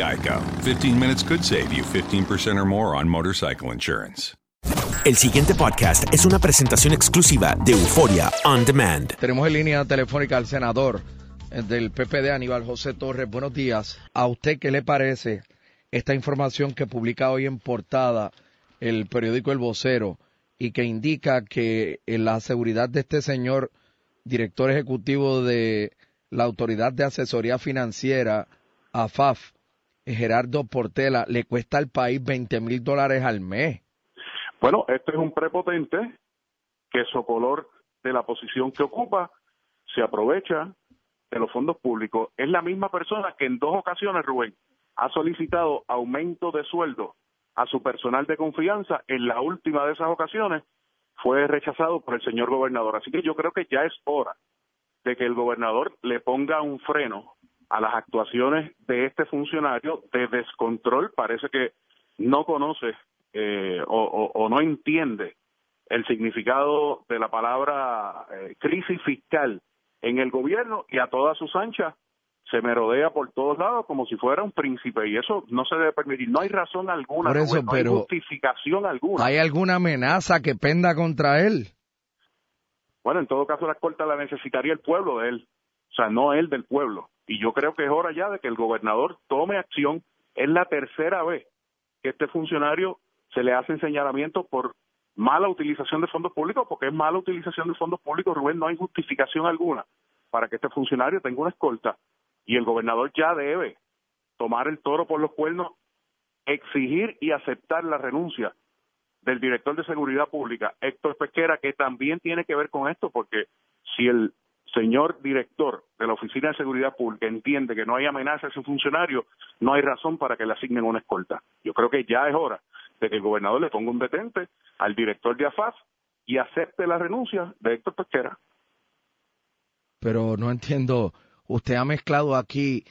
Geico. 15 minutes could save you 15% or more on motorcycle insurance. El siguiente podcast es una presentación exclusiva de Euforia On Demand. Tenemos en línea telefónica al senador eh, del PPD, Aníbal José Torres. Buenos días. ¿A usted qué le parece esta información que publica hoy en portada el periódico El Vocero y que indica que en la seguridad de este señor, director ejecutivo de la Autoridad de Asesoría Financiera, AFAF, Gerardo Portela, le cuesta al país 20 mil dólares al mes? Bueno, este es un prepotente que socolor de la posición que ocupa se aprovecha de los fondos públicos. Es la misma persona que en dos ocasiones, Rubén, ha solicitado aumento de sueldo a su personal de confianza. En la última de esas ocasiones fue rechazado por el señor gobernador. Así que yo creo que ya es hora de que el gobernador le ponga un freno a las actuaciones de este funcionario de descontrol. Parece que no conoce eh, o, o- o no entiende el significado de la palabra eh, crisis fiscal en el gobierno y a todas sus anchas se merodea por todos lados como si fuera un príncipe y eso no se debe permitir. No hay razón alguna, Por eso, no pero- hay justificación alguna. ¿Hay alguna amenaza que penda contra él? Bueno, en todo caso la corte la necesitaría el pueblo de él, o sea, no él del pueblo. Y yo creo que es hora ya de que el gobernador tome acción. Es la tercera vez que este funcionario se le hacen señalamientos por mala utilización de fondos públicos, porque es mala utilización de fondos públicos, Rubén, no hay justificación alguna para que este funcionario tenga una escolta y el gobernador ya debe tomar el toro por los cuernos, exigir y aceptar la renuncia del director de seguridad pública, Héctor Pesquera, que también tiene que ver con esto, porque si el señor director de la Oficina de Seguridad Pública entiende que no hay amenaza a ese funcionario, no hay razón para que le asignen una escolta. Yo creo que ya es hora de que el gobernador le ponga un detente al director de AFAS y acepte la renuncia de Héctor Pesquera. Pero no entiendo, usted ha mezclado aquí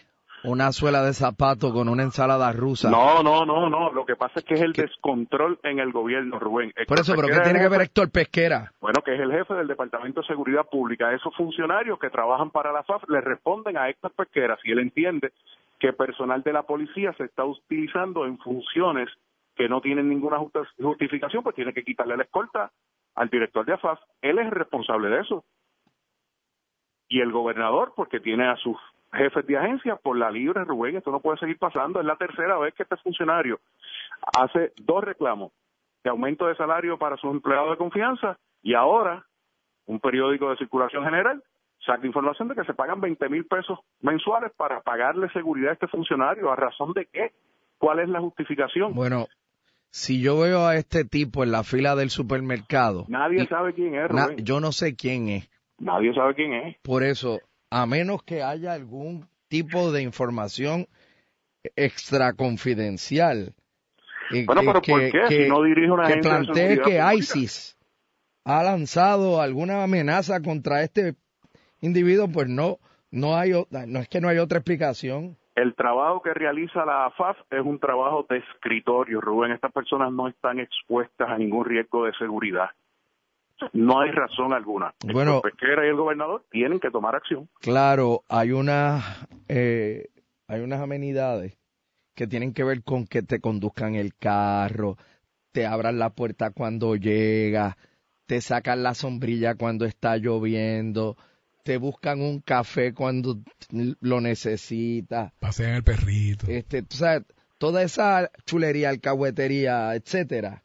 una suela de zapato con una ensalada rusa. No, no, no, no. Lo que pasa es que es el descontrol en el gobierno, Rubén. Por Héctor eso, ¿pero qué tiene que ver Héctor Pesquera? Bueno, que es el jefe del Departamento de Seguridad Pública. Esos funcionarios que trabajan para la FAF le responden a Héctor Pesquera si él entiende que personal de la policía se está utilizando en funciones que no tienen ninguna justificación, pues tiene que quitarle la escolta al director de AFAF. Él es el responsable de eso. Y el gobernador, porque tiene a sus jefes de agencia por la libre, Rubén, esto no puede seguir pasando. Es la tercera vez que este funcionario hace dos reclamos de aumento de salario para sus empleados de confianza y ahora un periódico de circulación general saca información de que se pagan 20 mil pesos mensuales para pagarle seguridad a este funcionario. ¿A razón de qué? ¿Cuál es la justificación? Bueno, si yo veo a este tipo en la fila del supermercado, Nadie y- sabe quién es, na- Rubén. yo no sé quién es. Nadie sabe quién es. Por eso, a menos que haya algún tipo de información extra confidencial. eh, Bueno, que- pero ¿por que- qué? Si no dirige una que plantee que pública. ISIS ha lanzado alguna amenaza contra este individuo, pues no, no hay, no es que no hay otra explicación. El trabajo que realiza la AFAF es un trabajo de escritorio, Rubén. Estas personas no están expuestas a ningún riesgo de seguridad. No hay razón alguna. Bueno. el pesquera y el gobernador tienen que tomar acción. Claro, hay unas, eh, hay unas amenidades que tienen que ver con que te conduzcan el carro, te abran la puerta cuando llega, te sacan la sombrilla cuando está lloviendo, te buscan un café cuando lo necesitas. Pasean el perrito. Este, tú sabes, toda esa chulería, alcahuetería, etcétera,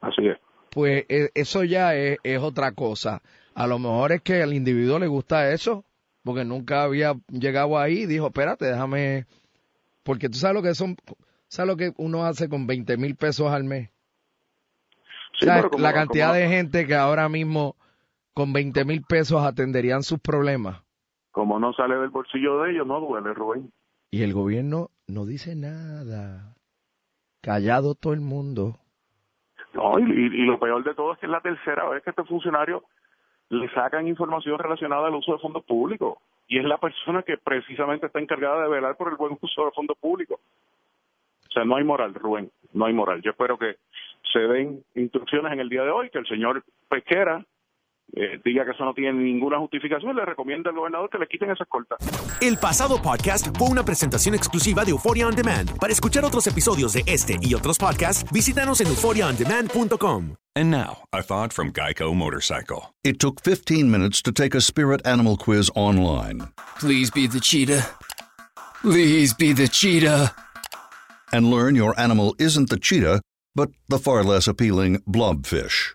Así es. Pues e- eso ya es, es otra cosa. A lo mejor es que al individuo le gusta eso, porque nunca había llegado ahí y dijo, espérate, déjame, porque tú sabes lo que son, sabes lo que uno hace con 20 mil pesos al mes. Sí, ¿Sabes? pero como la cantidad como de gente que ahora mismo con 20 mil pesos atenderían sus problemas. Como no sale del bolsillo de ellos, no duele, Rubén. Y el gobierno no dice nada. Callado todo el mundo. No, y, y- lo peor de todo es que es la tercera vez que este funcionario le sacan información relacionada al uso de fondos públicos. Y es la persona que precisamente está encargada de velar por el buen uso de fondos públicos. O sea, no hay moral, Rubén, no hay moral. Yo espero que se den instrucciones en el día de hoy, que el señor Pesquera eh, diga que eso no tiene ninguna justificación le recomienda al gobernador que le quiten esas cortas. El pasado podcast fue una presentación exclusiva de Euphoria On Demand. Para escuchar otros episodios de este y otros podcasts, visítanos en euphoriaondemand.com. And now, a thought from Geico Motorcycle. It took 15 minutes to take a spirit animal quiz online Please be the cheetah. Please be the cheetah. and learn your animal isn't the cheetah, but the far less appealing blobfish.